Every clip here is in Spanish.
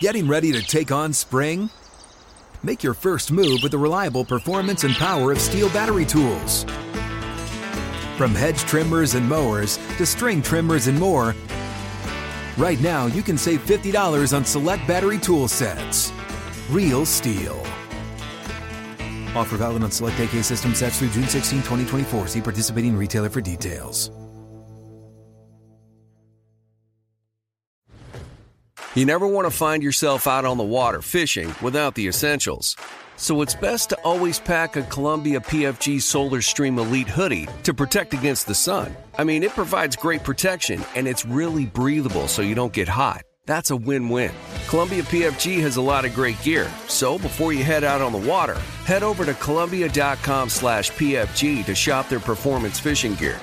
Getting ready to take on spring? Make your first move with the reliable performance and power of steel battery tools. From hedge trimmers and mowers to string trimmers and more, right now you can save $50 on select battery tool sets. Real steel. Offer valid on select AK system sets through June 16, 2024. See participating retailer for details. You never want to find yourself out on the water fishing without the essentials. So it's best to always pack a Columbia PFG Solar Stream Elite hoodie to protect against the sun. I mean, it provides great protection and it's really breathable so you don't get hot. That's a win-win. Columbia PFG has a lot of great gear, so before you head out on the water, head over to Columbia.com slash PFG to shop their performance fishing gear.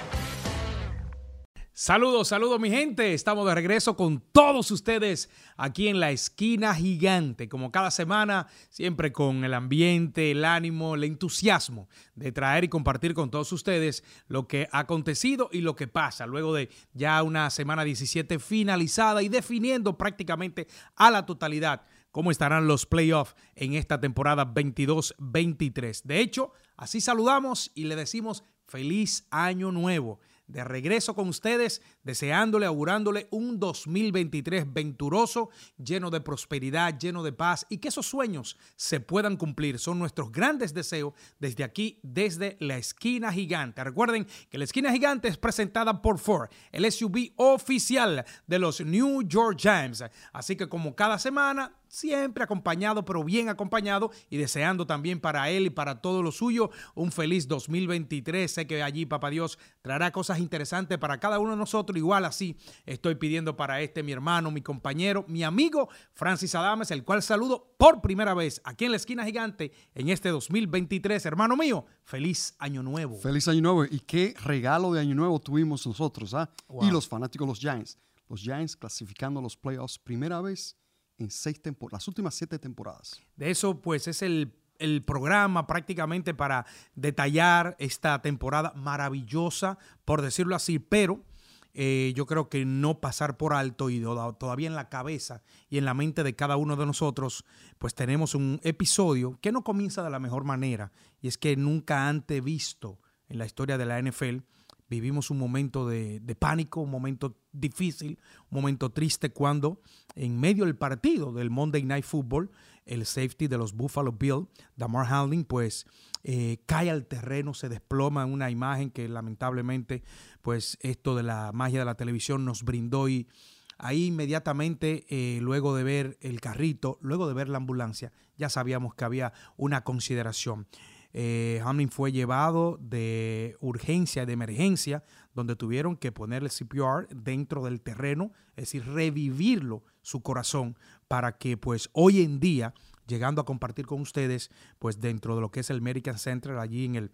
Saludos, saludos mi gente. Estamos de regreso con todos ustedes aquí en la esquina gigante, como cada semana, siempre con el ambiente, el ánimo, el entusiasmo de traer y compartir con todos ustedes lo que ha acontecido y lo que pasa luego de ya una semana 17 finalizada y definiendo prácticamente a la totalidad cómo estarán los playoffs en esta temporada 22-23. De hecho, así saludamos y le decimos feliz año nuevo de regreso con ustedes, deseándole, augurándole un 2023 venturoso, lleno de prosperidad, lleno de paz y que esos sueños se puedan cumplir. Son nuestros grandes deseos desde aquí, desde la esquina gigante. Recuerden que la esquina gigante es presentada por Ford, el SUV oficial de los New York Giants. Así que como cada semana, siempre acompañado, pero bien acompañado y deseando también para él y para todo lo suyo un feliz 2023. Sé que allí, Papá Dios, traerá cosas interesantes para cada uno de nosotros. Igual así estoy pidiendo para este mi hermano, mi compañero, mi amigo Francis Adames, el cual saludo por primera vez aquí en la esquina gigante en este 2023. Hermano mío, feliz año nuevo. Feliz año nuevo. Y qué regalo de año nuevo tuvimos nosotros, ¿ah? Y los fanáticos, los Giants. Los Giants clasificando los playoffs primera vez en seis las últimas siete temporadas. De eso, pues, es el, el programa prácticamente para detallar esta temporada maravillosa, por decirlo así, pero eh, yo creo que no pasar por alto y todavía en la cabeza y en la mente de cada uno de nosotros, pues tenemos un episodio que no comienza de la mejor manera y es que nunca antes visto en la historia de la NFL vivimos un momento de, pánico, un momento difícil, un momento triste cuando en medio del partido del Monday Night Football, el safety de los Buffalo Bills, Damar Hamlin, pues eh, cae al terreno, se desploma en una imagen que lamentablemente, pues esto de la magia de la televisión nos brindó y ahí inmediatamente, eh, luego de ver el carrito, luego de ver la ambulancia, ya sabíamos que había una consideración. Eh, Hamlin fue llevado de urgencia, de emergencia, donde tuvieron que ponerle CPR dentro del terreno, es decir, revivirlo su corazón para que pues hoy en día, llegando a compartir con ustedes, pues dentro de lo que es el American Center, allí en el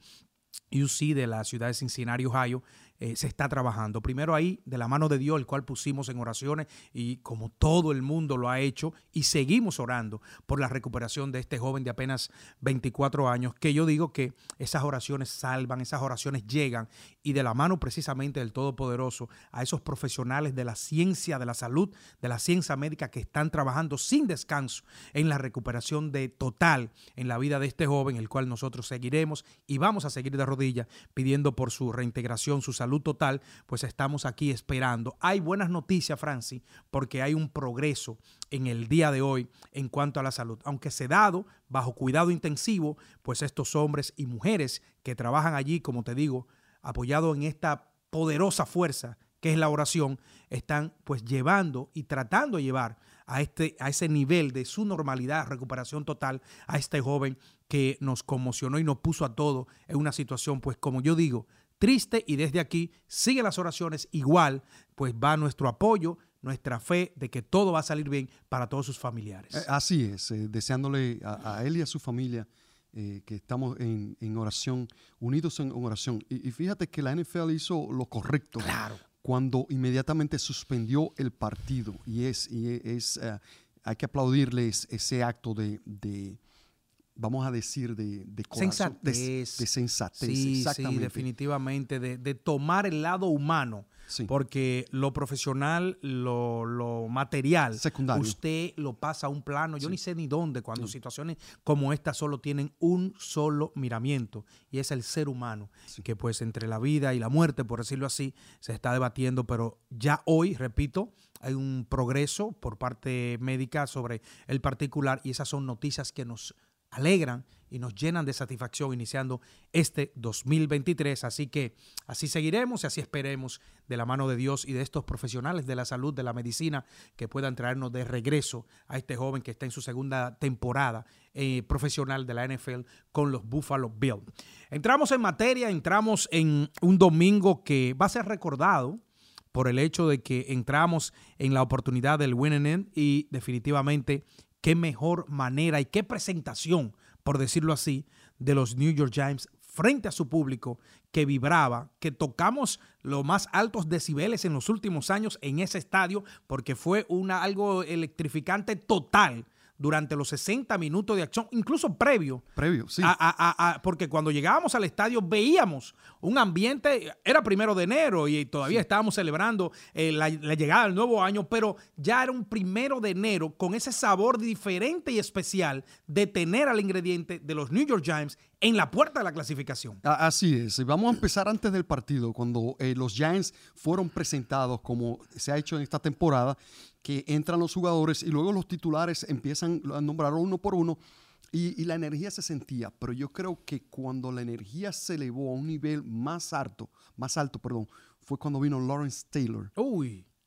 UC de la ciudad de Cincinnati, Ohio, eh, se está trabajando. Primero ahí, de la mano de Dios, el cual pusimos en oraciones y como todo el mundo lo ha hecho y seguimos orando por la recuperación de este joven de apenas 24 años, que yo digo que esas oraciones salvan, esas oraciones llegan y de la mano precisamente del Todopoderoso a esos profesionales de la ciencia de la salud, de la ciencia médica que están trabajando sin descanso en la recuperación de total en la vida de este joven, el cual nosotros seguiremos y vamos a seguir de rodillas pidiendo por su reintegración, su salud total, pues estamos aquí esperando. Hay buenas noticias, Francis, porque hay un progreso en el día de hoy en cuanto a la salud. Aunque se dado bajo cuidado intensivo, pues estos hombres y mujeres que trabajan allí, como te digo, apoyados en esta poderosa fuerza que es la oración, están pues llevando y tratando de llevar a, este, a ese nivel de su normalidad, recuperación total, a este joven que nos conmocionó y nos puso a todos en una situación, pues como yo digo, triste y desde aquí sigue las oraciones igual, pues va nuestro apoyo, nuestra fe de que todo va a salir bien para todos sus familiares. Eh, así es, eh, deseándole a, él y a su familia eh, que estamos en, oración, unidos en oración. Y, fíjate que la NFL hizo lo correcto. Claro. Cuando inmediatamente suspendió el partido. Y es, y es hay que aplaudirles ese acto de vamos a decir, de, de sensatez. De, sensatez, sí, Sí, definitivamente, de, tomar el lado humano porque lo profesional, lo, material, Secundario. usted lo pasa a un plano, yo ni sé ni dónde, cuando situaciones como esta solo tienen un solo miramiento, y es el ser humano, que pues entre la vida y la muerte, por decirlo así, se está debatiendo, pero ya hoy, repito, hay un progreso por parte médica sobre el particular y esas son noticias que nos alegran y nos llenan de satisfacción iniciando este 2023. Así que así seguiremos y así esperemos de la mano de Dios y de estos profesionales de la salud, de la medicina, que puedan traernos de regreso a este joven que está en su segunda temporada eh, profesional de la NFL con los Buffalo Bills. Entramos en materia, entramos en un domingo que va a ser recordado por el hecho de que entramos en la oportunidad del winning y definitivamente qué mejor manera y qué presentación, por decirlo así, de los New York Giants frente a su público que vibraba, que tocamos los más altos decibeles en los últimos años en ese estadio, porque fue una, algo electrificante total durante los 60 minutos de acción, incluso previo. Previo, sí. porque cuando llegábamos al estadio veíamos un ambiente, era primero de enero y todavía estábamos celebrando eh, la, llegada del nuevo año, pero ya era un primero de enero con ese sabor diferente y especial de tener al ingrediente de los New York Giants en la puerta de la clasificación. Así es. Vamos a empezar antes del partido, cuando eh, los Giants fueron presentados como se ha hecho en esta temporada que entran los jugadores y luego los titulares empiezan a nombrar uno por uno y, la energía se sentía, pero yo creo que cuando la energía se elevó a un nivel más alto, más alto, perdón, fue cuando vino Lawrence Taylor.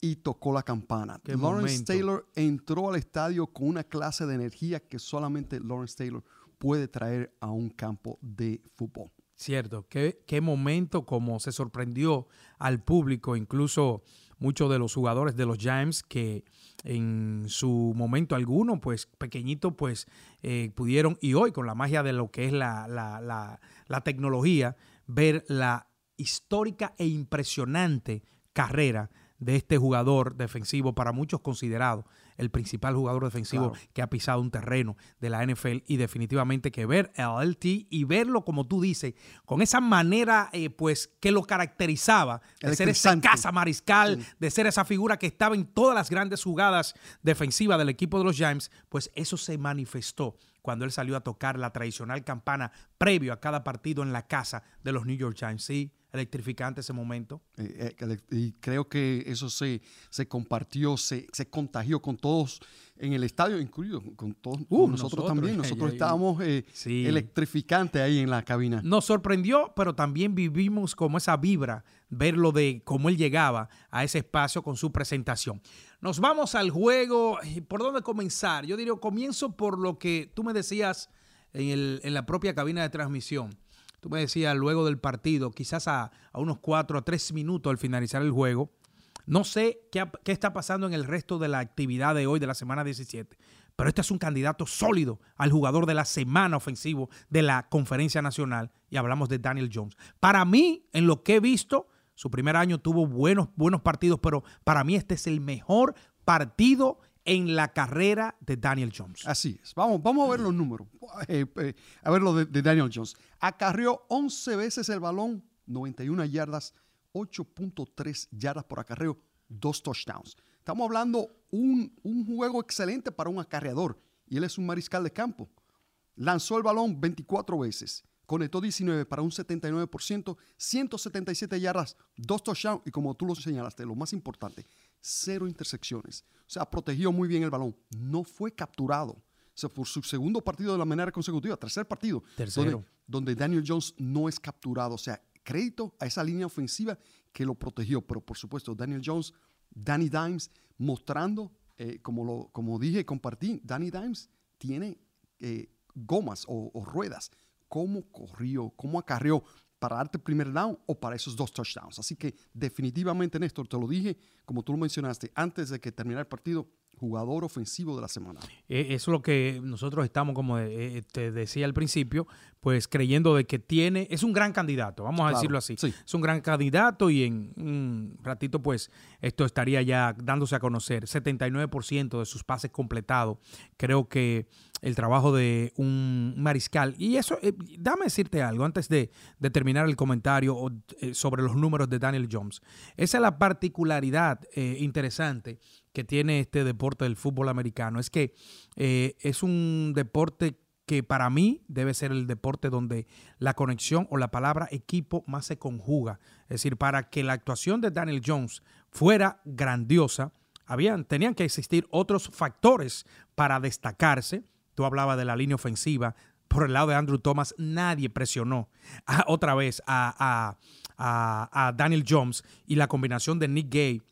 Y tocó la campana. Lawrence Taylor entró al estadio con una clase de energía que solamente Lawrence Taylor puede traer a un campo de fútbol. Cierto, qué, qué momento como se sorprendió al público, incluso muchos de los jugadores de los Giants que en su momento alguno, pues pequeñito, pues eh, pudieron, y hoy con la magia de lo que es la, la, la tecnología, ver la histórica e impresionante carrera de este jugador defensivo, para muchos considerado el principal jugador defensivo que ha pisado un terreno de la NFL y definitivamente que ver el LT y verlo como tú dices, con esa manera eh, pues que lo caracterizaba, de ser esa casa mariscal, de ser esa figura que estaba en todas las grandes jugadas defensivas del equipo de los Giants, pues eso se manifestó cuando él salió a tocar la tradicional campana previo a cada partido en la casa de los New York Giants. Sí, electrificante ese momento. Eh, eh, y creo que eso se, se compartió, se, se, contagió con todos en el estadio, incluido con todos uh, nosotros, también. Nosotros estábamos eh, electrificantes ahí en la cabina. Nos sorprendió, pero también vivimos como esa vibra, verlo de cómo él llegaba a ese espacio con su presentación. Nos vamos al juego. ¿Por dónde comenzar? Yo diría, comienzo por lo que tú me decías en, el, en la propia cabina de transmisión Tú me decías luego del partido, quizás a, unos cuatro a tres minutos al finalizar el juego. No sé qué, qué, está pasando en el resto de la actividad de hoy, de la semana 17, pero este es un candidato sólido al jugador de la semana ofensivo de la Conferencia Nacional y hablamos de Daniel Jones. Para mí, en lo que he visto, su primer año tuvo buenos, buenos partidos, pero para mí este es el mejor partido en la carrera de Daniel Jones. Así es. Vamos, vamos a ver los números. Eh, eh, a ver lo de, Daniel Jones. Acarreó 11 veces el balón, 91 yardas, 8.3 yardas por acarreo, dos touchdowns. Estamos hablando un, un juego excelente para un acarreador y él es un mariscal de campo. Lanzó el balón 24 veces, conectó 19 para un 79%, 177 yardas, dos touchdowns y como tú lo señalaste, lo más importante, cero intersecciones. O sea, protegió muy bien el balón. No fue capturado. O sea, por su segundo partido de la manera consecutiva, tercer partido. Tercero. Donde, Daniel Jones no es capturado. O sea, crédito a esa línea ofensiva que lo protegió. Pero por supuesto, Daniel Jones, Danny Dimes, mostrando, eh, como, lo, como dije, compartí, Danny Dimes tiene eh, gomas o, o, ruedas. Cómo corrió, cómo acarreó para darte el primer down o para esos dos touchdowns. Así que definitivamente, Néstor, te lo dije, como tú lo mencionaste, antes de que terminara el partido, jugador ofensivo de la semana. Eh, eso es lo que nosotros estamos, como eh, te decía al principio, pues creyendo de que tiene, es un gran candidato, vamos a decirlo así. Es un gran candidato y en un ratito pues esto estaría ya dándose a conocer. 79% de sus pases completados. Creo que el trabajo de un mariscal. Y eso, eh, dame decirte algo antes de, terminar el comentario sobre los números de Daniel Jones. Esa es la particularidad interesante que tiene este deporte del fútbol americano. Es que eh, es un deporte que para mí debe ser el deporte donde la conexión o la palabra equipo más se conjuga. Es decir, para que la actuación de Daniel Jones fuera grandiosa, habían, tenían que existir otros factores para destacarse. Tú hablabas de la línea ofensiva. Por el lado de Andrew Thomas, nadie presionó otra vez a, a, a Daniel Jones y la combinación de Nick Gay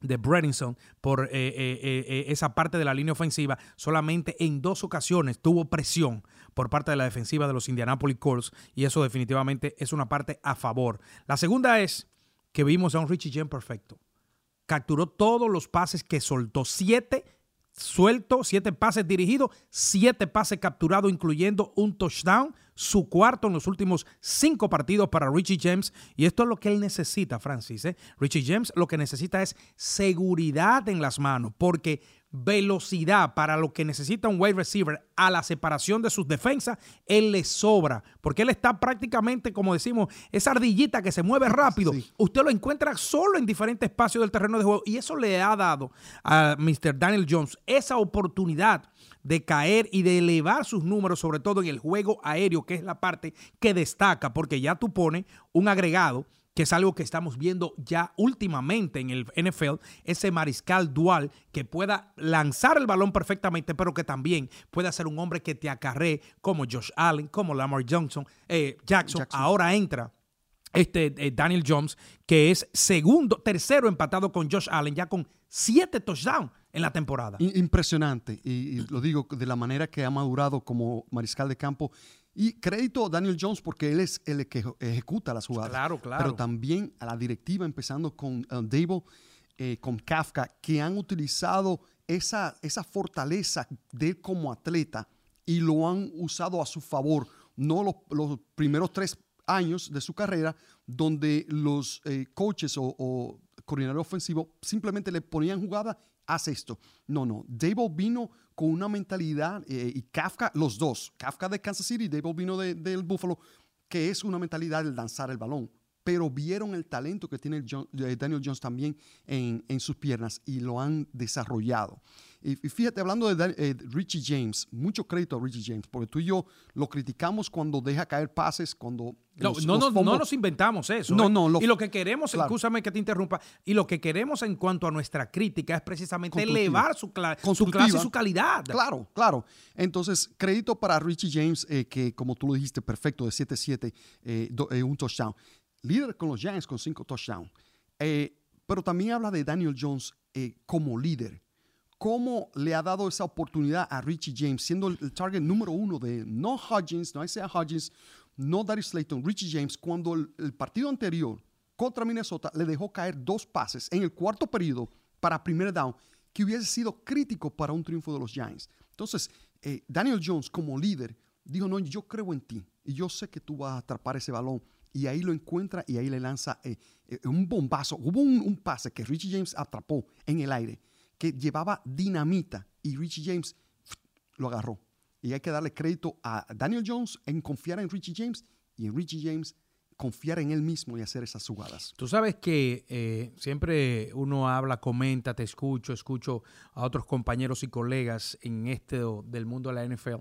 de Bredinson por eh, eh, eh, esa parte de la línea ofensiva, solamente en dos ocasiones tuvo presión por parte de la defensiva de los Indianapolis Colts y eso definitivamente es una parte a favor. La segunda es que vimos a un Richie James perfecto. Capturó todos los pases que soltó, siete suelto, siete pases dirigidos, siete pases capturados, incluyendo un touchdown, su cuarto en los últimos cinco partidos para Richie James. Y esto es lo que él necesita, Francis. ¿eh? Richie James lo que necesita es seguridad en las manos, porque velocidad para lo que necesita un wide receiver a la separación de sus defensas, él le sobra, porque él está prácticamente, como decimos, esa ardillita que se mueve rápido. Usted lo encuentra solo en diferentes espacios del terreno de juego y eso le ha dado a Mr. Daniel Jones esa oportunidad de caer y de elevar sus números, sobre todo en el juego aéreo, que es la parte que destaca, porque ya tú pones un agregado que es algo que estamos viendo ya últimamente en el NFL, ese mariscal dual que pueda lanzar el balón perfectamente, pero que también pueda ser un hombre que te acarree como Josh Allen, como Lamar Johnson, eh, Jackson. Ahora entra este eh, Daniel Jones, que es segundo, tercero empatado con Josh Allen, ya con siete touchdowns en la temporada. Impresionante, y, lo digo de la manera que ha madurado como mariscal de campo y crédito a Daniel Jones porque él es el que ejecuta las jugadas. Claro, claro. Pero también a la directiva, empezando con uh, Dable, eh, con Kafka, que han utilizado esa, esa fortaleza de él como atleta y lo han usado a su favor. No los, los primeros tres años de su carrera, donde los eh, coaches o, o coordinadores ofensivos simplemente le ponían jugada, haz esto. No, no. Dable vino con una mentalidad, eh, y Kafka, los dos, Kafka de Kansas City y Dable vino del de, Buffalo, que es una mentalidad de lanzar el balón. Pero vieron el talento que tiene Daniel Jones también en, en sus piernas y lo han desarrollado. Y, fíjate, hablando de eh, Richie James, mucho crédito a Richie James, porque tú y yo lo criticamos cuando deja caer pases, cuando... No, no, no, nos inventamos eso. No, ¿eh? no. y lo que queremos, escúchame que te interrumpa, y lo que queremos en cuanto a nuestra crítica es precisamente elevar su, su, clase y su calidad. Claro, claro. Entonces, crédito para Richie James, eh, que como tú lo dijiste, perfecto, de 7-7, un touchdown. Líder con los Giants con cinco touchdowns. pero también habla de Daniel Jones como líder cómo le ha dado esa oportunidad a Richie James, siendo el, target número uno de no Hodgins, no Isaiah Hodgins, no Darius Slayton, Richie James, cuando el, partido anterior contra Minnesota le dejó caer dos pases en el cuarto periodo para primer down, que hubiese sido crítico para un triunfo de los Giants. Entonces, eh, Daniel Jones como líder dijo, no, yo creo en ti y yo sé que tú vas a atrapar ese balón. Y ahí lo encuentra y ahí le lanza eh, eh, un bombazo. Hubo un pase que Richie James atrapó en el aire que llevaba dinamita y Richie James lo agarró. Y hay que darle crédito a Daniel Jones en confiar en Richie James y en Richie James confiar en él mismo y hacer esas jugadas. Tú sabes que eh, siempre uno habla, comenta, te escucho, escucho a otros compañeros y colegas en este del mundo de la NFL,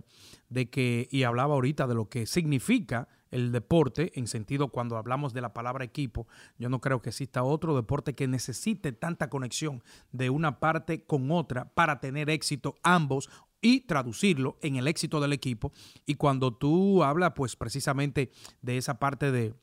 de que, y hablaba ahorita de lo que significa el deporte, en sentido cuando hablamos de la palabra equipo, yo no creo que exista otro deporte que necesite tanta conexión de una parte con otra para tener éxito ambos y traducirlo en el éxito del equipo. Y cuando tú hablas pues precisamente de esa parte de,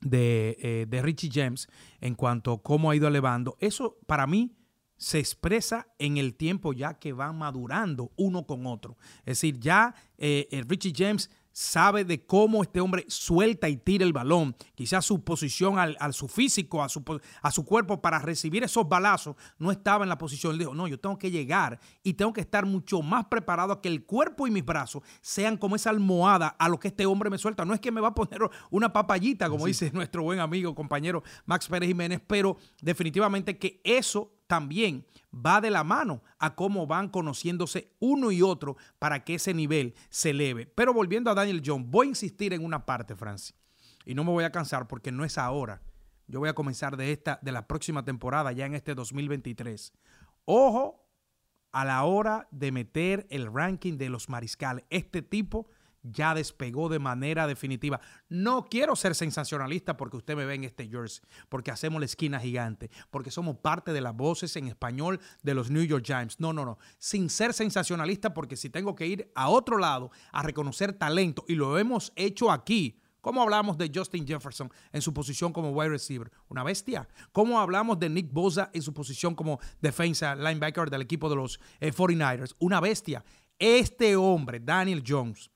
de, eh, de Richie James en cuanto a cómo ha ido elevando, eso para mí se expresa en el tiempo ya que van madurando uno con otro. Es decir, ya eh, Richie James sabe de cómo este hombre suelta y tira el balón, quizás su posición al, su físico, a su, a su cuerpo para recibir esos balazos, no estaba en la posición. Él dijo, no, yo tengo que llegar y tengo que estar mucho más preparado a que el cuerpo y mis brazos sean como esa almohada a lo que este hombre me suelta. No es que me va a poner una papayita, como dice nuestro buen amigo, compañero Max Pérez Jiménez, pero definitivamente que eso también va de la mano a cómo van conociéndose uno y otro para que ese nivel se eleve. Pero volviendo a Daniel Jones, voy a insistir en una parte, Francis, y no me voy a cansar porque no es ahora. Yo voy a comenzar de esta, de la próxima temporada, ya en este 2023. Ojo a la hora de meter el ranking de los mariscales. Este tipo ya despegó de manera definitiva. No quiero ser sensacionalista porque usted me ve en este jersey, porque hacemos la esquina gigante, porque somos parte de las voces en español de los New York Giants. No, no, no. Sin ser sensacionalista porque si tengo que ir a otro lado a reconocer talento y lo hemos hecho aquí. ¿Cómo hablamos de Justin Jefferson en su posición como wide receiver? Una bestia. ¿Cómo hablamos de Nick Bosa en su posición como defensa linebacker del equipo de los 49ers? Eh, Una bestia. Este hombre, Daniel Jones,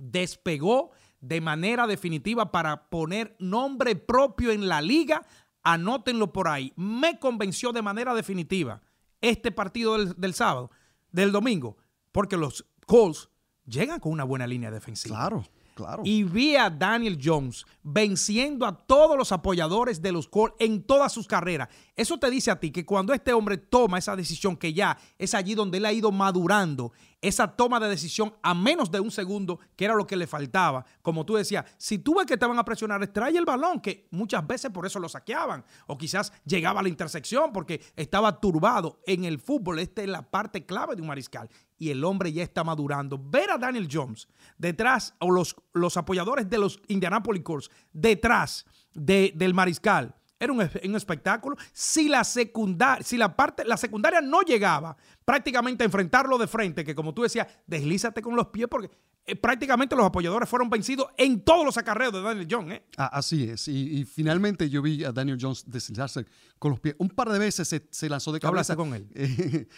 despegó de manera definitiva para poner nombre propio en la liga. Anótenlo por ahí. Me convenció de manera definitiva este partido del, sábado, del domingo, porque los Colts llegan con una buena línea defensiva. Claro. Claro. Y vi a Daniel Jones venciendo a todos los apoyadores de los Colts en todas sus carreras. Eso te dice a ti que cuando este hombre toma esa decisión, que ya es allí donde él ha ido madurando, esa toma de decisión a menos de un segundo, que era lo que le faltaba. Como tú decías, si tú ves que te a presionar, extrae el balón, que muchas veces por eso lo saqueaban, o quizás llegaba a la intersección porque estaba turbado. En el fútbol, esta es la parte clave de un mariscal. Y el hombre ya está madurando. Ver a Daniel Jones detrás, o los, los apoyadores de los Indianapolis Colts detrás del mariscal era un, espectáculo. Si la secundaria, si la parte, la secundaria no llegaba prácticamente a enfrentarlo de frente, que como tú decías, deslízate con los pies, porque eh, prácticamente los apoyadores fueron vencidos en todos los acarreos de Daniel Jones. ¿eh? Ah, así es. Y, finalmente yo vi a Daniel Jones deslizarse con los pies. Un par de veces se, lanzó de cabeza. con él?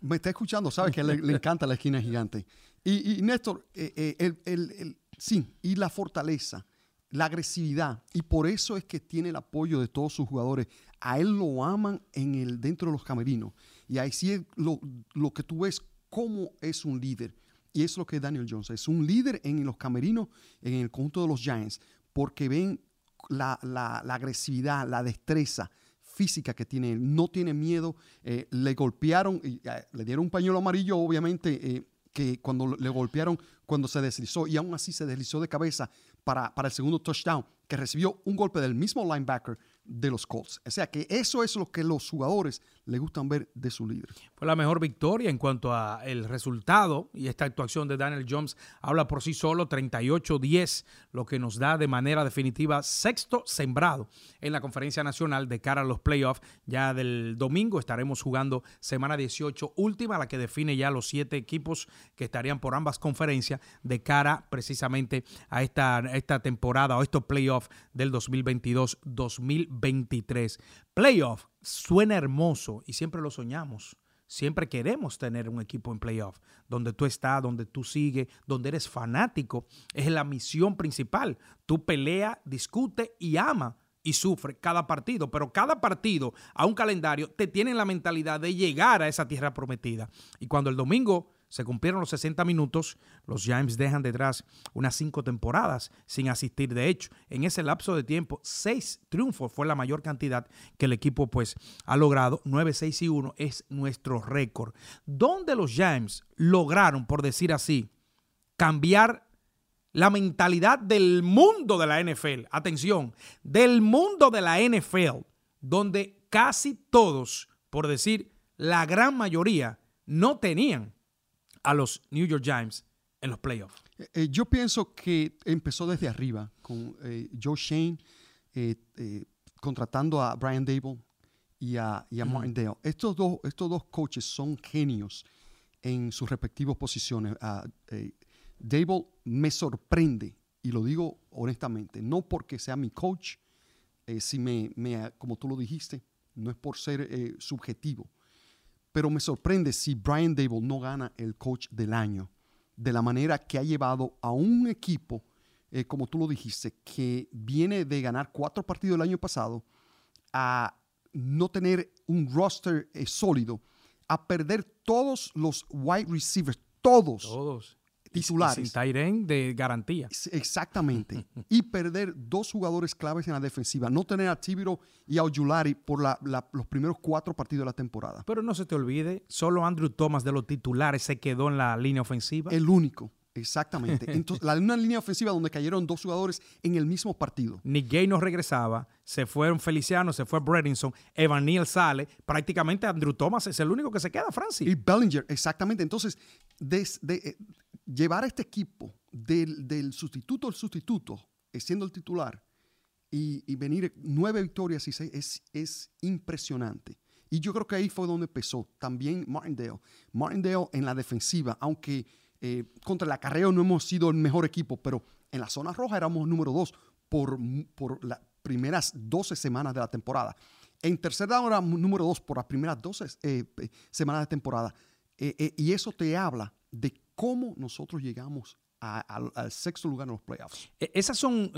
me está escuchando, sabes que le, encanta la esquina gigante. Y, Néstor, eh, el, sí, y la fortaleza la agresividad y por eso es que tiene el apoyo de todos sus jugadores. A él lo aman en el, dentro de los camerinos y ahí sí es lo, que tú ves cómo es un líder. Y es lo que Daniel Jones es un líder en los camerinos, en el conjunto de los Giants, porque ven la, agresividad, la destreza física que tiene él. No tiene miedo. Eh, le golpearon, y, eh, le dieron un pañuelo amarillo, obviamente, eh, que cuando le golpearon, cuando se deslizó, y aún así se deslizó de cabeza para, para el segundo touchdown, que recibió un golpe del mismo linebacker de los Colts. O sea que eso es lo que los jugadores le gustan ver de su líder. Fue la mejor victoria en cuanto a el resultado y esta actuación de Daniel Jones habla por sí solo 38-10, lo que nos da de manera definitiva sexto sembrado en la conferencia nacional de cara a los playoffs. Ya del domingo estaremos jugando semana 18 última, la que define ya los siete equipos que estarían por ambas conferencias de cara precisamente a esta, esta temporada o estos playoffs del 2022-2023. 23. Playoff suena hermoso y siempre lo soñamos. Siempre queremos tener un equipo en playoff, donde tú estás, donde tú sigues, donde eres fanático. Es la misión principal. Tú pelea, discute y ama y sufre cada partido, pero cada partido a un calendario te tiene la mentalidad de llegar a esa tierra prometida. Y cuando el domingo se cumplieron los 60 minutos, los Giants dejan detrás unas cinco temporadas sin asistir. De hecho, en ese lapso de tiempo, seis triunfos fue la mayor cantidad que el equipo pues ha logrado. 9, 6 y 1 es nuestro récord. Donde los Giants lograron, por decir así, cambiar la mentalidad del mundo de la NFL. Atención, del mundo de la NFL, donde casi todos, por decir la gran mayoría, no tenían a los New York Giants en los playoffs? Eh, eh, yo pienso que empezó desde arriba con eh, Joe Shane contratando a Brian Dable y a, Martin Dale. Estos dos, estos dos coaches son genios en sus respectivas posiciones. Dable me sorprende, y lo digo honestamente, no porque sea mi coach, si me, me, como tú lo dijiste, no es por ser subjetivo, pero me sorprende si Brian Dable no gana el coach del año, de la manera que ha llevado a un equipo, eh, como tú lo dijiste, que viene de ganar cuatro partidos el año pasado, a no tener un roster eh, sólido, a perder todos los wide receivers, todos. Todos. Titulares. Sin de garantía. Exactamente. y perder dos jugadores claves en la defensiva. No tener a Tibiro y a Oyulari por los primeros cuatro partidos de la temporada. Pero no se te olvide, solo Andrew Thomas de los titulares se quedó en la línea ofensiva. El único. Exactamente. Entonces, la, una línea ofensiva donde cayeron dos jugadores en el mismo partido. Nick Gay no regresaba, se fueron Feliciano, se fue Bredinson, Evan Neal sale, prácticamente Andrew Thomas es el único que se queda, Francis. Y Bellinger, exactamente. Entonces, eh, llevar a este equipo del, sustituto al sustituto, eh, siendo el titular, y, venir nueve victorias y seis, es, es impresionante. Y yo creo que ahí fue donde empezó también Martindale. Martindale en la defensiva, aunque eh, contra el acarreo no hemos sido el mejor equipo, pero en la zona roja éramos número dos por, por las primeras 12 semanas de la temporada. En tercera down número dos por las primeras 12 eh, semanas de temporada. Eh, y eso te habla de cómo nosotros llegamos al sexto lugar en los playoffs. E, esas son,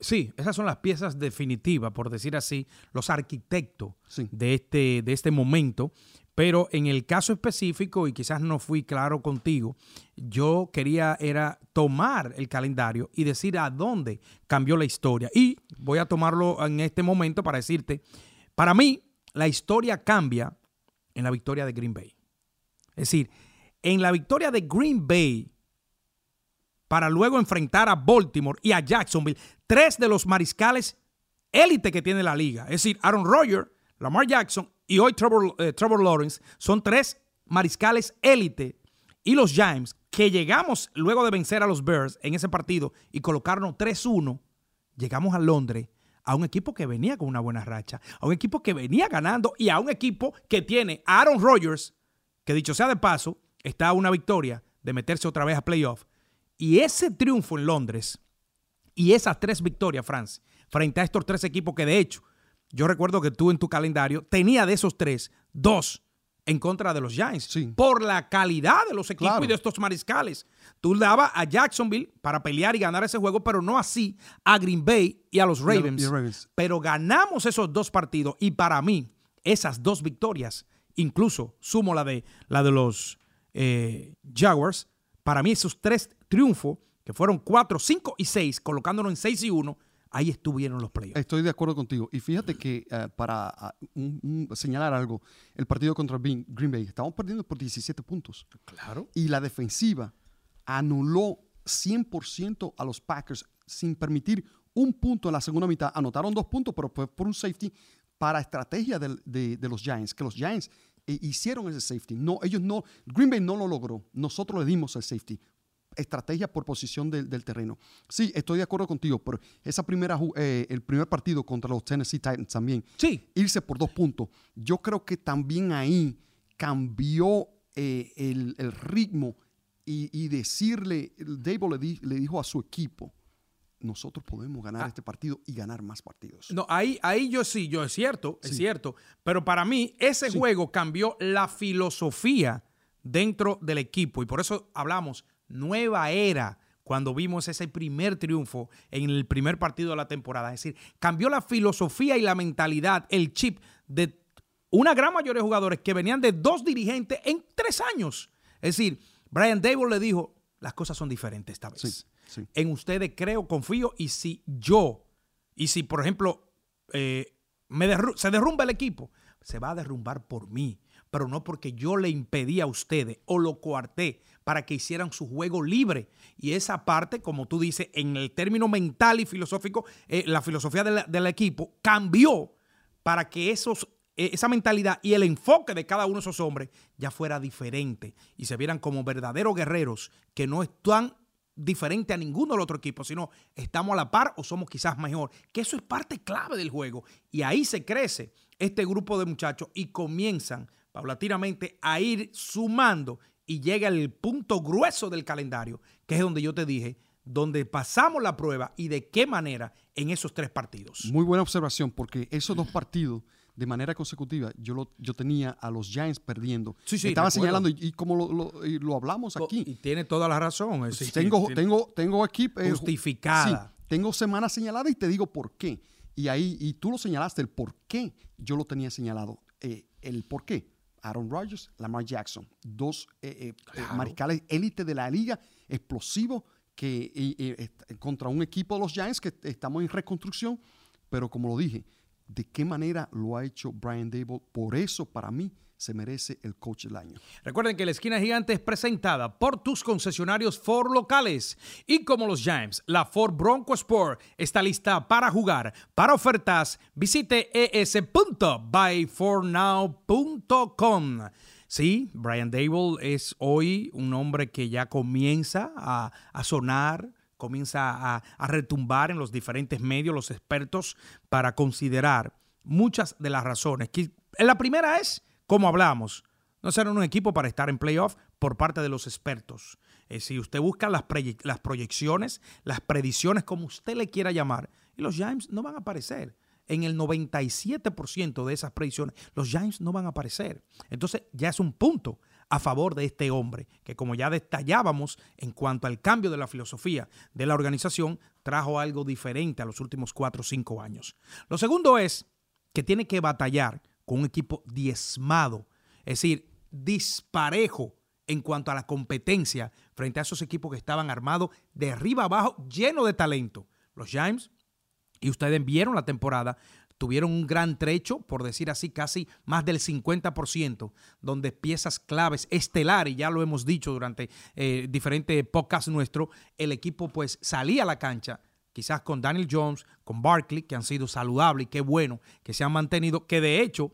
sí, esas son las piezas definitivas, por decir así, los arquitectos de, este, de este momento. Pero en el caso específico, y quizás no fui claro contigo, yo quería era tomar el calendario y decir a dónde cambió la historia. Y voy a tomarlo en este momento para decirte, para mí, la historia cambia en la victoria de Green Bay. Es decir, en la victoria de Green Bay, para luego enfrentar a Baltimore y a Jacksonville, tres de los mariscales élite que tiene la liga. Es decir, Aaron Rodgers, Lamar Jackson y hoy eh, Trevor, Lawrence son tres mariscales élite y los Giants que llegamos luego de vencer a los Bears en ese partido y colocarnos 3-1, llegamos a Londres a un equipo que venía con una buena racha, a un equipo que venía ganando y a un equipo que tiene a Aaron Rodgers, que dicho sea de paso, está a una victoria de meterse otra vez a playoff. Y ese triunfo en Londres y esas tres victorias, France, frente a estos tres equipos que de hecho yo recuerdo que tú en tu calendario tenía de esos tres, dos en contra de los Giants. Por la calidad de los equipos y de estos mariscales. Tú dabas a Jacksonville para pelear y ganar ese juego, pero no así a Green Bay y a los Ravens. Pero ganamos esos dos partidos y para mí, esas dos victorias, incluso sumo la de, la de los eh, Jaguars, para mí esos tres triunfos, que fueron cuatro, cinco y seis, colocándonos en seis y uno, ahí estuvieron los playoffs. Estoy de acuerdo contigo. Y fíjate que eh, para ah, señalar algo, el partido contra Green Bay, estábamos perdiendo por 17 puntos. Claro. Y la defensiva anuló 100% a los Packers sin permitir un punto en la segunda mitad. Anotaron dos puntos, pero fue por un safety para estrategia de, los Giants, que los Giants eh, hicieron ese safety. No, ellos no, Green Bay no lo logró. Nosotros le dimos el safety estrategia por posición del, terreno. Sí, estoy de acuerdo contigo, pero esa primera, eh, el primer partido contra los Tennessee Titans también, sí. irse por dos puntos, yo creo que también ahí cambió eh, el, ritmo y, decirle, Dable le, le dijo a su equipo, nosotros podemos ganar ah. este partido y ganar más partidos. No, ahí, ahí yo sí, yo es cierto, es cierto. Pero para mí, ese juego cambió la filosofía dentro del equipo. Y por eso hablamos nueva era cuando vimos ese primer triunfo en el primer partido de la temporada. Es decir, cambió la filosofía y la mentalidad, el chip de una gran mayoría de jugadores que venían de dos dirigentes en tres años. Es decir, Brian Dable le dijo, las cosas son diferentes esta vez. En ustedes creo, confío, y si yo, y si por ejemplo eh, se derrumba el equipo, se va a derrumbar por mí pero no porque yo le impedí a ustedes o lo coarté para que hicieran su juego libre. Y esa parte, como tú dices, en el término mental y filosófico, eh, la filosofía del equipo cambió para que esos, eh, esa mentalidad y el enfoque de cada uno de esos hombres ya fuera diferente y se vieran como verdaderos guerreros que no están diferente a ninguno del otro equipo, sino estamos a la par o somos quizás mejor. Que eso es parte clave del juego. Y ahí se crece este grupo de muchachos y comienzan paulatinamente a ir sumando y llega el punto grueso del calendario, que es donde yo te dije, donde pasamos la prueba y de qué manera en esos tres partidos. Muy buena observación, porque esos dos partidos de manera consecutiva, yo, lo, yo tenía a los Giants perdiendo. Sí, sí, Estaba señalando, y, y como lo, lo- y lo hablamos aquí, Y tiene toda la razón. es tengo, tiene- tengo, tengo aquí... eh, Justificada. sí, tengo semanas señaladas y te digo por qué. Y ahí, y tú lo señalaste, el por qué yo lo tenía señalado. Eh, el por qué. Aaron Rodgers, Lamar Jackson, dos eh, eh, mariscales élite de la liga, explosivos, que contra un equipo de los Giants que estamos en reconstrucción. Pero como lo dije, ¿de qué manera lo ha hecho Brian Dable? Por eso, para mí, se merece el coach del año. Recuerden que la esquina gigante es presentada por tus concesionarios Ford locales. Y como los Giants, la Ford Bronco Sport está lista para jugar. Para ofertas, visite es.buyfornow.com. Sí, Brian Dable es hoy un hombre que ya comienza a, a sonar, comienza a, retumbar en los diferentes medios, los expertos, para considerar muchas de las razones. La primera es, como hablamos, no serán un equipo para estar en playoff por parte de los expertos. Eh, si usted busca las proyecciones, las predicciones, como usted le quiera llamar, y los Giants no van a aparecer. En el 97% de esas predicciones, los Giants no van a aparecer. Entonces ya es un punto a favor de este hombre, que como ya detallábamos en cuanto al cambio de la filosofía de la organización, trajo algo diferente a los últimos cuatro o cinco años. Lo segundo es que tiene que batallar con un equipo diezmado, es decir, disparejo en cuanto a la competencia frente a esos equipos que estaban armados de arriba abajo, lleno de talento. Los Giants, y ustedes vieron la temporada, tuvieron un gran trecho, por decir así, casi más del 50%, donde piezas claves estelares, ya lo hemos dicho durante eh, diferentes podcasts nuestros, el equipo pues salía a la cancha quizás con Daniel Jones, con Barkley, que han sido saludables y qué bueno que se han mantenido, que de hecho,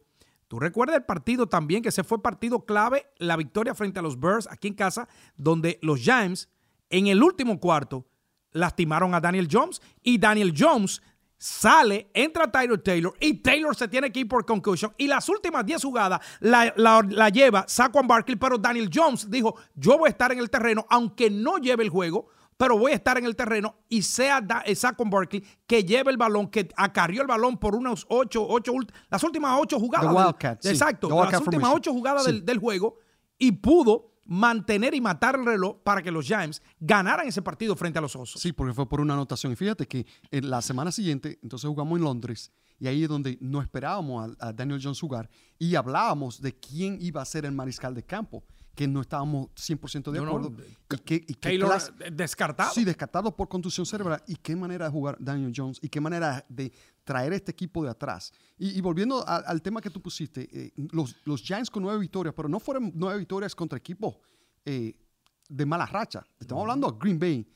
tú recuerdas el partido también, que se fue partido clave, la victoria frente a los Bears aquí en casa, donde los Giants en el último cuarto lastimaron a Daniel Jones y Daniel Jones sale, entra Tyler Taylor y Taylor se tiene que ir por concussion y las últimas 10 jugadas la, la- la lleva Saquon Barkley, pero Daniel Jones dijo, yo voy a estar en el terreno, aunque no lleve el juego, pero voy a estar en el terreno y sea Da- eh, Saquon Barkley que lleve el balón, que acarrió el balón por unos 8, 8, las últimas 8 jugadas. Del- Wildcat, sí. Exacto, las últimas formation. 8 jugadas Sí. del, del juego y pudo mantener y matar el reloj para que los Giants ganaran ese partido frente a los Osos. Sí, porque fue por una anotación. Y fíjate que en la semana siguiente, entonces jugamos en Londres, y ahí es donde no esperábamos a, Daniel Jones jugar, y hablábamos de quién iba a ser el mariscal de campo, que no estábamos 100% de No, no, acuerdo. de- y qué, y clase- eh, descartado. Sí, descartado por contusión cerebral. ¿Y qué manera de jugar Daniel Jones? ¿Y qué manera de traer este equipo de atrás? Y, y volviendo a- al tema que tú pusiste, eh, los, los Giants con nueve victorias, pero no fueron nueve victorias contra equipos eh, de mala racha. Estamos hablando a Green Bay,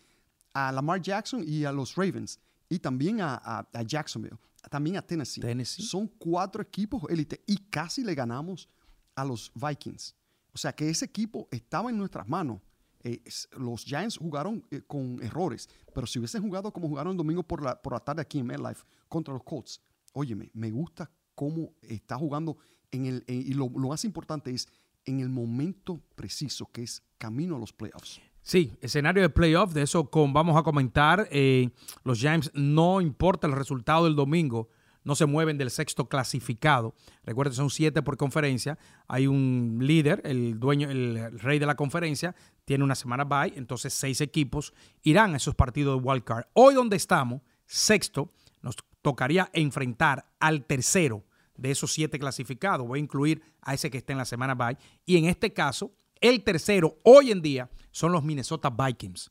a Lamar Jackson y a los Ravens, y también a, a- a Jacksonville, también a Tennessee. Tennessee. Son cuatro equipos élite y casi le ganamos a los Vikings. O sea que ese equipo estaba en nuestras manos. Eh, los Giants jugaron eh, con errores, pero si hubiesen jugado como jugaron el domingo por la, por la tarde aquí en MetLife contra los Colts, óyeme, me gusta cómo está jugando en el, y lo, lo más importante es en el momento preciso, que es camino a los playoffs. Sí, escenario de playoff, de eso con, vamos a comentar. Eh, los Giants, no importa el resultado del domingo, no se mueven del sexto clasificado. Recuerden, son siete por conferencia. Hay un líder, el dueño, el, rey de la conferencia, tiene una semana bye, entonces seis equipos irán a esos partidos de wild card. Hoy donde estamos, sexto, nos tocaría enfrentar al tercero de esos siete clasificados. Voy a incluir a ese que está en la semana bye. Y en este caso, el tercero hoy en día son los Minnesota Vikings.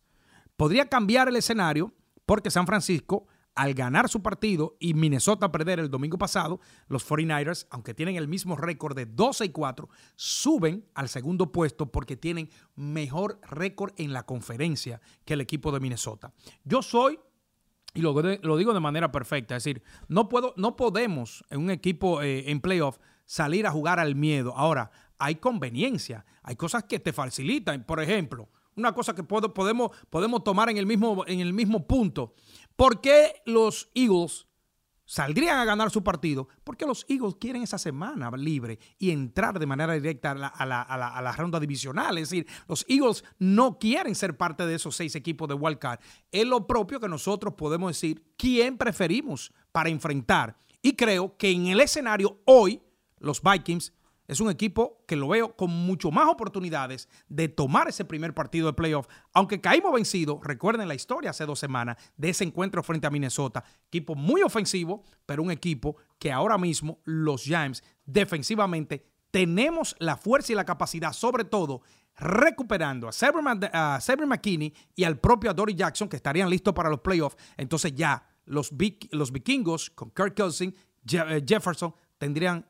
Podría cambiar el escenario porque San Francisco, al ganar su partido y Minnesota perder el domingo pasado, los 49ers, aunque tienen el mismo récord de 12 y 4, suben al segundo puesto porque tienen mejor récord en la conferencia que el equipo de Minnesota. Yo soy y lo, digo de manera perfecta, es decir, no, puedo, no podemos en un equipo eh, en playoff salir a jugar al miedo. Ahora, hay conveniencia, hay cosas que te facilitan. Por ejemplo, una cosa que puedo- podemos, podemos tomar en el, mismo, en el mismo punto. ¿Por qué los Eagles saldrían a ganar su partido? Porque los Eagles quieren esa semana libre y entrar de manera directa a la, a la- a a la ronda divisional. Es decir, los Eagles no quieren ser parte de esos seis equipos de Wild Card. Es lo propio que nosotros podemos decir quién preferimos para enfrentar. Y creo que en el escenario hoy, los Vikings es un equipo que lo veo con mucho más oportunidades de tomar ese primer partido de playoff. Aunque caímos vencidos, recuerden la historia hace dos semanas de ese encuentro frente a Minnesota. Equipo muy ofensivo, pero un equipo que ahora mismo los Giants defensivamente tenemos la fuerza y la capacidad, sobre todo recuperando a Severin McKinney y al propio Dory Jackson, que estarían listos para los playoffs. Entonces ya los, los vikingos con Kirk Cousins, eh, Jefferson, tendrían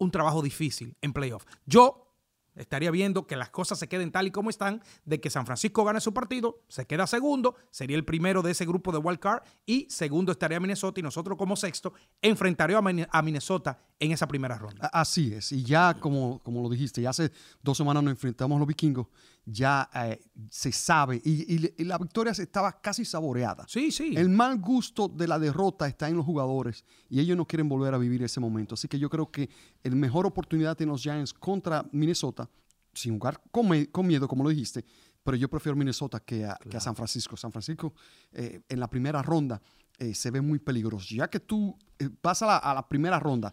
un trabajo difícil en playoff. Yo estaría viendo que las cosas se queden tal y como están, de que San Francisco gane su partido, se queda segundo, sería el primero de ese grupo de wild card y segundo estaría Minnesota y nosotros como sexto enfrentaríamos a Minnesota en esa primera ronda. Así es, y ya como, como lo dijiste, ya hace dos semanas nos enfrentamos a los vikingos, ya eh, se sabe y, la victoria estaba casi saboreada. Sí, sí. El mal gusto de la derrota está en los jugadores y ellos no quieren volver a vivir ese momento. Así que yo creo que el mejor oportunidad tienen los Giants contra Minnesota, sin jugar con, miedo, como lo dijiste, pero yo prefiero Minnesota que a, San Francisco. San Francisco eh, en la primera ronda eh, se ve muy peligroso. Ya que tú vas a la, primera ronda,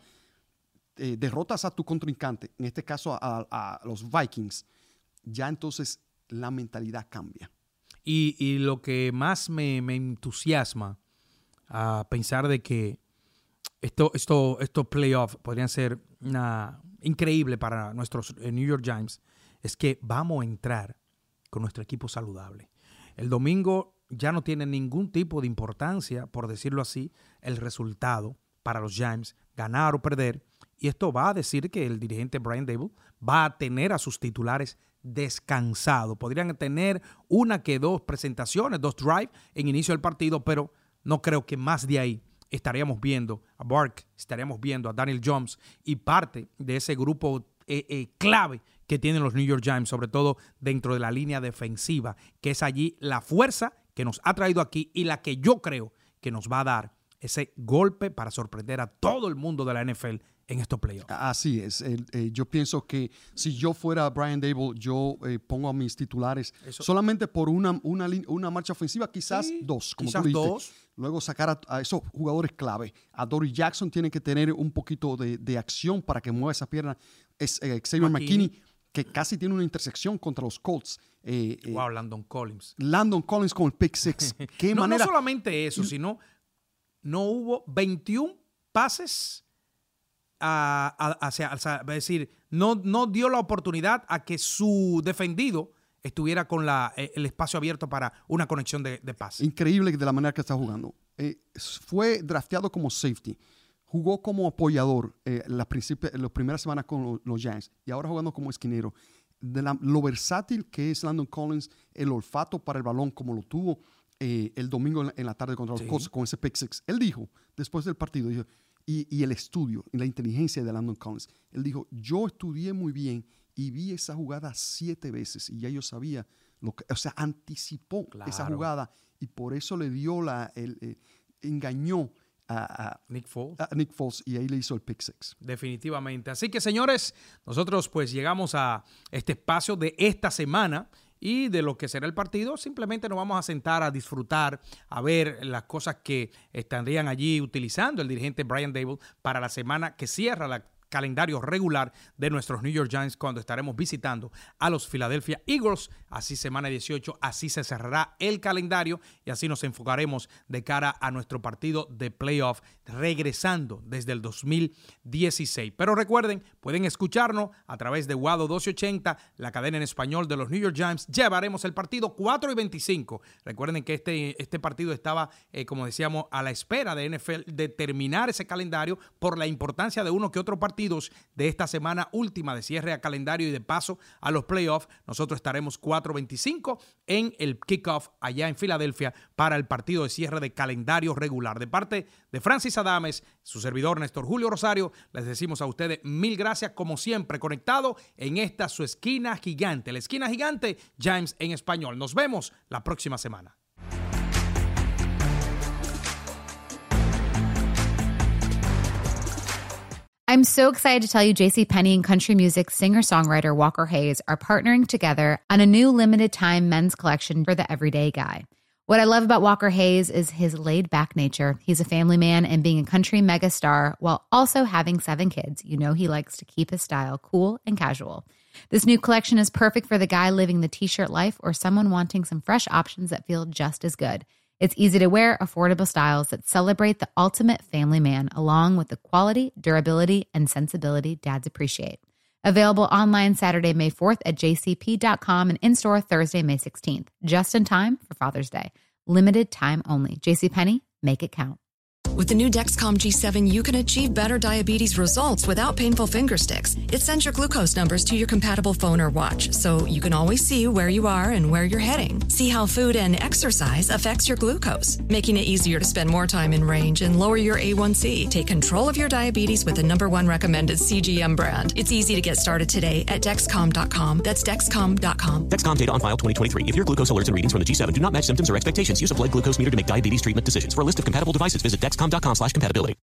derrotas a tu contrincante, en este caso a los Vikings, ya entonces la mentalidad cambia. Y, lo que más me, entusiasma a pensar de que esto, esto, estos playoffs podrían ser una, increíble para nuestros eh, New York Giants es que vamos a entrar con nuestro equipo saludable. El domingo ya no tiene ningún tipo de importancia, por decirlo así, el resultado para los Giants, ganar o perder. Y esto va a decir que el dirigente Brian Dable va a tener a sus titulares descansado. Podrían tener una que dos presentaciones, dos drives en inicio del partido, pero no creo que más de ahí estaríamos viendo a Bark, estaríamos viendo a Daniel Jones y parte de ese grupo eh, eh, clave que tienen los New York Giants, sobre todo dentro de la línea defensiva, que es allí la fuerza que nos ha traído aquí y la que yo creo que nos va a dar ese golpe para sorprender a todo el mundo de la NFL en estos playoffs. Así es. Eh, yo pienso que si yo fuera Brian Dable, yo eh, pongo a mis titulares solamente por una, una, una, marcha ofensiva, quizás dos, como quizás tú dos. Luego sacar a, esos jugadores clave. A Dory Jackson tiene que tener un poquito de, acción para que mueva esa pierna. Es eh, Xavier McKinney, que casi tiene una intersección contra los Colts. wow, Landon Collins. Landon Collins con el pick six. ¿Qué no, manera? no solamente eso, sino no hubo 21 pases hacia, es decir, no, no dio la oportunidad a que su defendido estuviera con la, eh, el espacio abierto para una conexión de, de pase. Increíble de la manera que está jugando. Eh, fue drafteado como safety. Jugó como apoyador eh, las, las primeras semanas con los, Giants y ahora jugando como esquinero. De lo versátil que es Landon Collins, el olfato para el balón como lo tuvo el domingo en la, tarde contra los Colts con ese pick six. Él dijo, después del partido, dijo, y, el estudio y la inteligencia de Landon Collins. Él dijo, yo estudié muy bien y vi esa jugada siete veces y ya yo sabía lo que, o sea, anticipó esa jugada y por eso le dio la, el, eh, engañó a, Nick Foles. a, Nick Foles. y ahí le hizo el pick six. Definitivamente. Así que señores, nosotros pues llegamos a este espacio de esta semana y de lo que será el partido, simplemente nos vamos a sentar a disfrutar, a ver las cosas que estarían allí utilizando el dirigente Brian Dable para la semana que cierra la calendario regular de nuestros New York Giants cuando estaremos visitando a los Philadelphia Eagles. Así semana 18, así se cerrará el calendario y así nos enfocaremos de cara a nuestro partido de playoff regresando desde el 2016. Pero recuerden, pueden escucharnos a través de Wado 1280, la cadena en español de los New York Giants. Llevaremos el partido 4 y 25. Recuerden que este, este partido estaba, eh, como decíamos, a la espera de NFL de terminar ese calendario por la importancia de uno que otro partido de esta semana última de cierre a calendario y de paso a los playoffs. Nosotros estaremos 4.25 en el kickoff allá en Filadelfia para el partido de cierre de calendario regular. De parte de Francis Adames, su servidor Néstor Julio Rosario, les decimos a ustedes mil gracias como siempre conectado en esta su esquina gigante, la esquina gigante James en español. Nos vemos la próxima semana. I'm so excited to tell you JC Penney and country music singer-songwriter Walker Hayes are partnering together on a new limited time men's collection for the everyday guy. What I love about Walker Hayes is his laid back nature. He's a family man and being a country megastar while also having seven kids. You know, he likes to keep his style cool and casual. This new collection is perfect for the guy living the t shirt life or someone wanting some fresh options that feel just as good. It's easy to wear, affordable styles that celebrate the ultimate family man, along with the quality, durability, and sensibility dads appreciate. Available online Saturday, May 4th at jcp.com and in store Thursday, May 16th, just in time for Father's Day. Limited time only. JCPenney, make it count. With the new Dexcom G7, you can achieve better diabetes results without painful finger sticks. It sends your glucose numbers to your compatible phone or watch, so you can always see where you are and where you're heading. See how food and exercise affects your glucose, making it easier to spend more time in range and lower your A1C. Take control of your diabetes with the number one recommended CGM brand. It's easy to get started today at Dexcom.com. That's Dexcom.com. Dexcom data on file 2023. If your glucose alerts and readings from the G7 do not match symptoms or expectations, use a blood glucose meter to make diabetes treatment decisions. For a list of compatible devices, visit Dexcom.com slash compatibility.